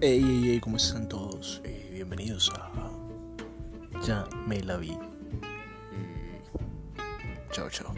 Hey, hey, hey, ¿cómo están todos? Eh, bienvenidos a Ya me la vi. Eh, chao, chao.